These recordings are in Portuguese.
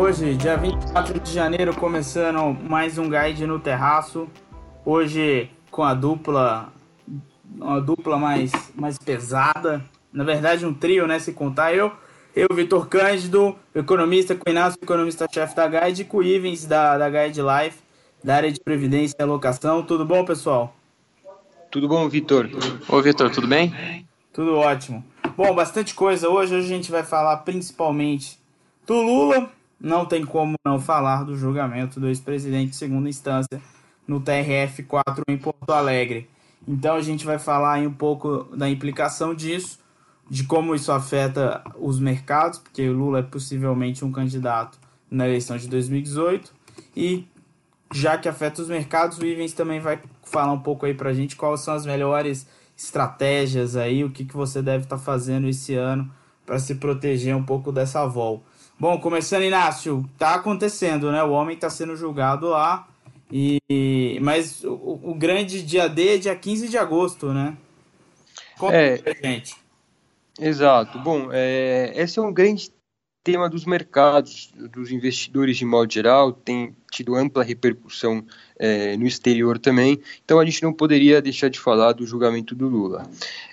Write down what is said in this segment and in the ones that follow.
Hoje, dia 24 de janeiro, começando mais um guide no terraço. Hoje com a dupla, uma dupla mais, mais pesada. Na verdade, um trio, né? Se contar eu, eu, Vitor Cândido, economista, com Inácio, economista-chefe da Guide, e com o Ivens, da, da Guide Life, da área de previdência e alocação. Tudo bom, pessoal? Tudo bom, Vitor? Ô, Vitor, tudo bem? Tudo ótimo. Bom, bastante coisa hoje. Hoje a gente vai falar principalmente do Lula. Não tem como não falar do julgamento do ex-presidente de segunda instância no TRF4 em Porto Alegre. Então a gente vai falar um pouco da implicação disso, de como isso afeta os mercados, porque o Lula é possivelmente um candidato na eleição de 2018 e já que afeta os mercados, o Ivens também vai falar um pouco aí pra gente quais são as melhores estratégias aí, o que, que você deve estar tá fazendo esse ano para se proteger um pouco dessa vol. Bom, começando, Inácio, tá acontecendo, né? O homem está sendo julgado lá, e mas o, o, grande dia D é dia 15 de agosto, né? Conta é, gente. Exato. Bom, é, esse é um grande tema dos mercados, dos investidores de modo geral, tem tido ampla repercussão é, no exterior também, então a gente não poderia deixar de falar do julgamento do Lula.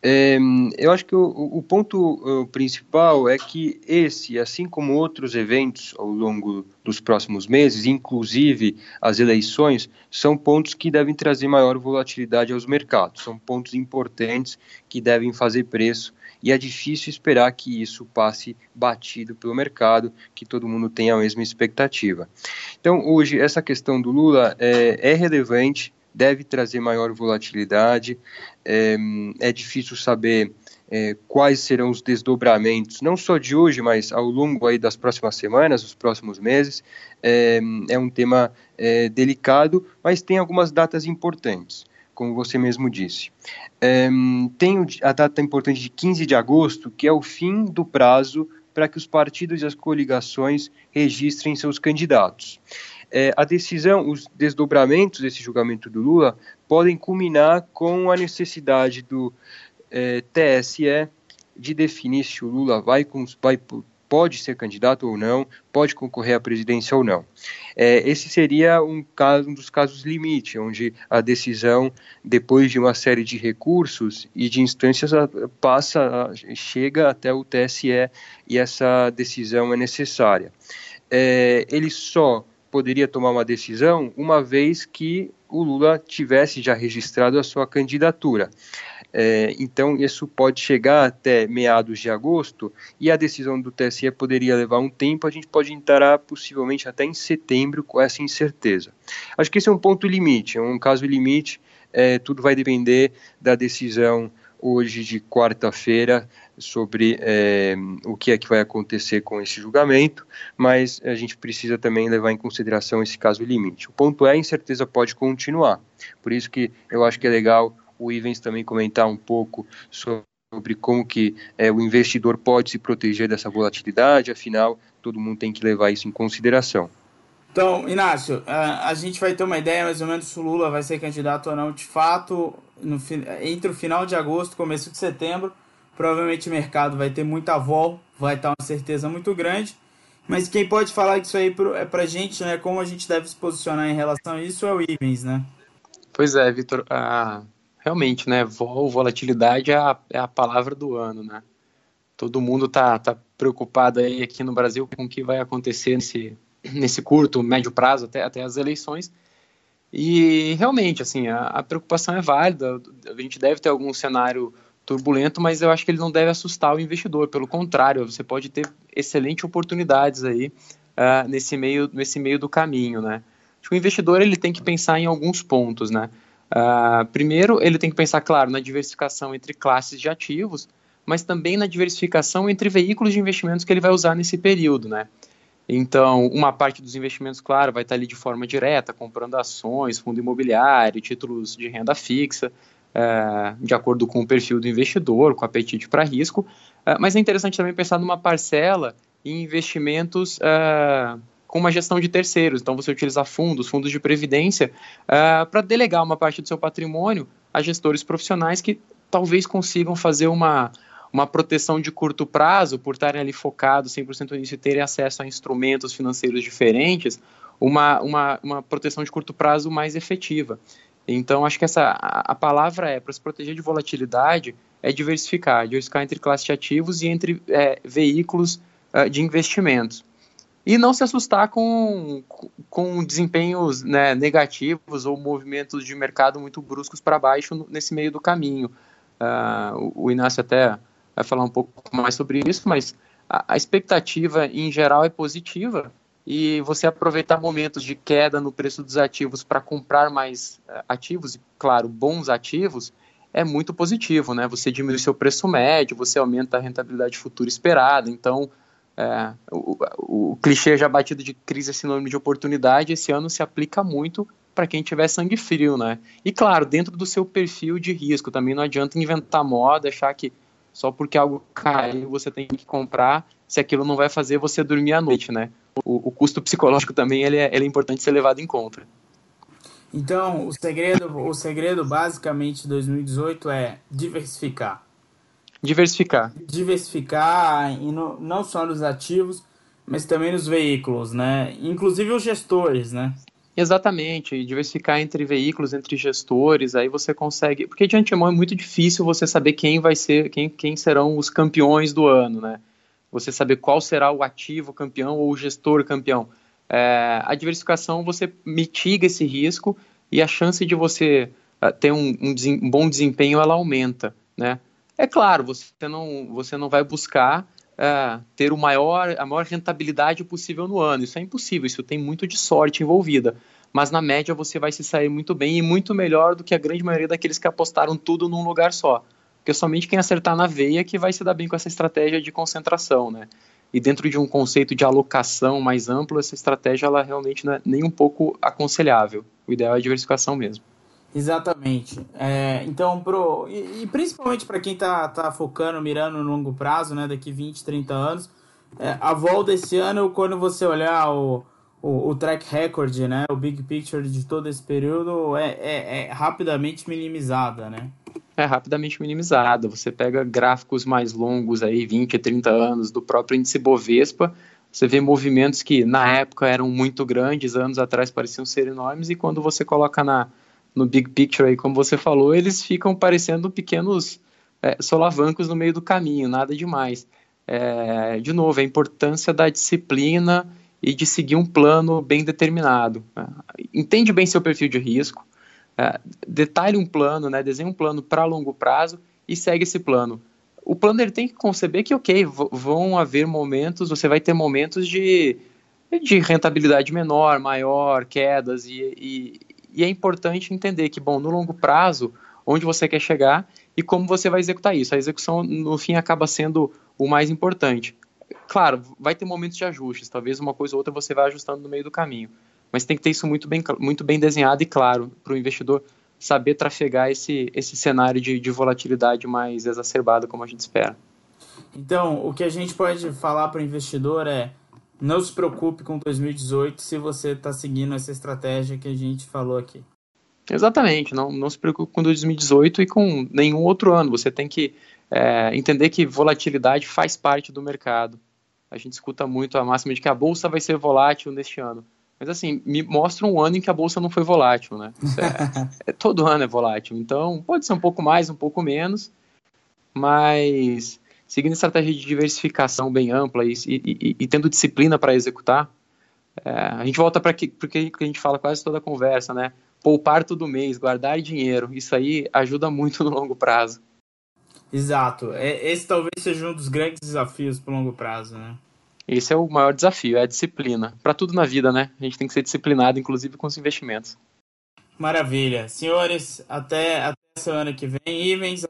É, eu acho que o, o ponto o principal é que esse, assim como outros eventos ao longo dos próximos meses, inclusive as eleições, são pontos que devem trazer maior volatilidade aos mercados, são pontos importantes que devem fazer preço e é difícil esperar que isso passe batido pelo mercado, que todo mundo tenha a mesma expectativa. Então, hoje, essa questão do Lula é, é relevante, deve trazer maior volatilidade, é, é difícil saber é, quais serão os desdobramentos, não só de hoje, mas ao longo aí das próximas semanas, dos próximos meses. É, é um tema é, delicado, mas tem algumas datas importantes como você mesmo disse. É, tem a data importante de 15 de agosto, que é o fim do prazo para que os partidos e as coligações registrem seus candidatos. É, a decisão, os desdobramentos desse julgamento do Lula podem culminar com a necessidade do é, TSE de definir se o Lula vai, vai pode ser candidato ou não, pode concorrer à presidência ou não. É, esse seria um, caso, um dos casos limite, onde a decisão, depois de uma série de recursos e de instâncias, passa, chega até o TSE e essa decisão é necessária. É, ele só poderia tomar uma decisão uma vez que o Lula tivesse já registrado a sua candidatura. É, então, isso pode chegar até meados de agosto e a decisão do TSE poderia levar um tempo. A gente pode entrar possivelmente até em setembro com essa incerteza. Acho que esse é um ponto limite, é um caso limite. É, tudo vai depender da decisão hoje de quarta-feira sobre é, o que é que vai acontecer com esse julgamento, mas a gente precisa também levar em consideração esse caso limite. O ponto é a incerteza pode continuar, por isso que eu acho que é legal o Ivens também comentar um pouco sobre como que é, o investidor pode se proteger dessa volatilidade, afinal, todo mundo tem que levar isso em consideração. Então, Inácio, a gente vai ter uma ideia mais ou menos se o Lula vai ser candidato ou não. De fato, no, entre o final de agosto e começo de setembro, provavelmente o mercado vai ter muita vol, vai estar uma certeza muito grande. Mas quem pode falar isso aí é pra gente, né? Como a gente deve se posicionar em relação a isso é o Ivens, né? Pois é, Vitor. Ah, realmente, né? Vol, volatilidade é a, é a palavra do ano, né? Todo mundo tá, tá preocupado aí aqui no Brasil com o que vai acontecer nesse, nesse curto, médio prazo, até, até as eleições. E realmente, assim, a, a preocupação é válida. A gente deve ter algum cenário turbulento, mas eu acho que ele não deve assustar o investidor. Pelo contrário, você pode ter excelentes oportunidades aí uh, nesse meio nesse meio do caminho, né? Acho que o investidor ele tem que pensar em alguns pontos, né? Uh, primeiro, ele tem que pensar, claro, na diversificação entre classes de ativos, mas também na diversificação entre veículos de investimentos que ele vai usar nesse período, né? Então, uma parte dos investimentos, claro, vai estar ali de forma direta, comprando ações, fundo imobiliário, títulos de renda fixa, uh, de acordo com o perfil do investidor, com apetite para risco. Uh, mas é interessante também pensar numa parcela em investimentos uh, com uma gestão de terceiros. Então, você utilizar fundos, fundos de previdência, uh, para delegar uma parte do seu patrimônio a gestores profissionais que talvez consigam fazer uma, uma proteção de curto prazo, por estarem ali focados 100% nisso e terem acesso a instrumentos financeiros diferentes, uma, uma, uma proteção de curto prazo mais efetiva. Então, acho que essa a, a palavra é para se proteger de volatilidade é diversificar, diversificar entre classes de ativos e entre é, veículos uh, de investimentos. E não se assustar com, com desempenhos né, negativos ou movimentos de mercado muito bruscos para baixo nesse meio do caminho. Uh, o Inácio até vai falar um pouco mais sobre isso, mas a, a expectativa em geral é positiva e você aproveitar momentos de queda no preço dos ativos para comprar mais uh, ativos, e claro, bons ativos, é muito positivo, né? Você diminui seu preço médio, você aumenta a rentabilidade futura esperada, então é, o, o, o, clichê já batido de crise é sinônimo de oportunidade, esse ano se aplica muito para quem tiver sangue frio, né? E claro, dentro do seu perfil de risco, também não adianta inventar moda, achar que só porque algo caiu você tem que comprar, se aquilo não vai fazer você dormir à noite, né? O, o custo psicológico também ele é, ele é importante ser levado em conta. Então, o segredo, o segredo basicamente de 2018 é diversificar. Diversificar. Diversificar, e no, não só nos ativos, mas também nos veículos, né? Inclusive os gestores, né? Exatamente, diversificar entre veículos, entre gestores, aí você consegue, porque de antemão é muito difícil você saber quem vai ser, quem, quem serão os campeões do ano, né? Você saber qual será o ativo campeão ou o gestor campeão. É, a diversificação você mitiga esse risco e a chance de você uh, ter um, um, um, bom desempenho ela aumenta, né? É claro, você não, você não vai buscar uh, ter o maior, a maior rentabilidade possível no ano. Isso é impossível, isso tem muito de sorte envolvida. Mas na média você vai se sair muito bem e muito melhor do que a grande maioria daqueles que apostaram tudo num lugar só. Porque somente quem acertar na veia que vai se dar bem com essa estratégia de concentração, né? E dentro de um conceito de alocação mais amplo, essa estratégia ela realmente não é nem um pouco aconselhável. O ideal é a diversificação mesmo. Exatamente. É, então, pro, e, e principalmente para quem está tá focando, mirando no longo prazo, né, daqui 20, 30 anos, é, a volta desse ano, quando você olhar o, o, o, track record, né, o big picture de todo esse período, é, é, é rapidamente minimizada, né? É rapidamente minimizada. Você pega gráficos mais longos, aí 20, 30 anos, do próprio índice Bovespa, você vê movimentos que na época eram muito grandes, anos atrás pareciam ser enormes, e quando você coloca na, no big picture aí, como você falou, eles ficam parecendo pequenos é, solavancos no meio do caminho, nada demais. É, de novo, a importância da disciplina e de seguir um plano bem determinado. Entende bem seu perfil de risco, é, detalhe um plano, né, desenhe um plano para longo prazo e segue esse plano. O plano ele tem que conceber que, ok, vão haver momentos, você vai ter momentos de, de rentabilidade menor, maior, quedas, e, e, e é importante entender que, bom, no longo prazo, onde você quer chegar e como você vai executar isso. A execução, no fim, acaba sendo o mais importante. Claro, vai ter momentos de ajustes, talvez uma coisa ou outra você vai ajustando no meio do caminho, mas tem que ter isso muito bem, muito bem desenhado e claro para o investidor saber trafegar esse, esse cenário de, de volatilidade mais exacerbada como a gente espera. Então, o que a gente pode falar para o investidor é não se preocupe com 2018 se você está seguindo essa estratégia que a gente falou aqui. Exatamente, não, não se preocupe com 2018 e com nenhum outro ano. Você tem que é, entender que volatilidade faz parte do mercado. A gente escuta muito a máxima de que a bolsa vai ser volátil neste ano. Mas assim, me mostra um ano em que a bolsa não foi volátil, né? É, é, todo ano é volátil. Então, pode ser um pouco mais, um pouco menos, mas seguindo estratégia de diversificação bem ampla e, e, e tendo disciplina para executar, é, a gente volta para que, que a gente fala quase toda a conversa, né? Poupar todo mês, guardar dinheiro, isso aí ajuda muito no longo prazo. Exato. É, esse talvez seja um dos grandes desafios para o longo prazo, né? Esse é o maior desafio, é a disciplina. Para tudo na vida, né? A gente tem que ser disciplinado, inclusive com os investimentos. Maravilha. Senhores, até, até semana que vem. Ivens,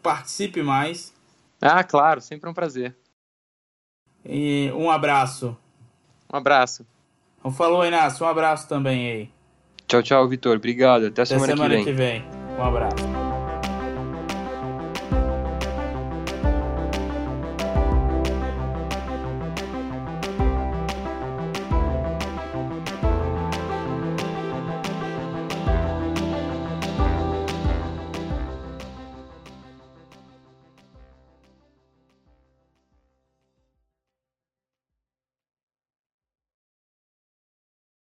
participe mais. Ah, claro, sempre um prazer. E um abraço. Um abraço. Então, falou, Inácio. Um abraço também aí. Tchau, tchau, Vitor. Obrigado. Até, Até semana, semana que vem. que vem. Um abraço.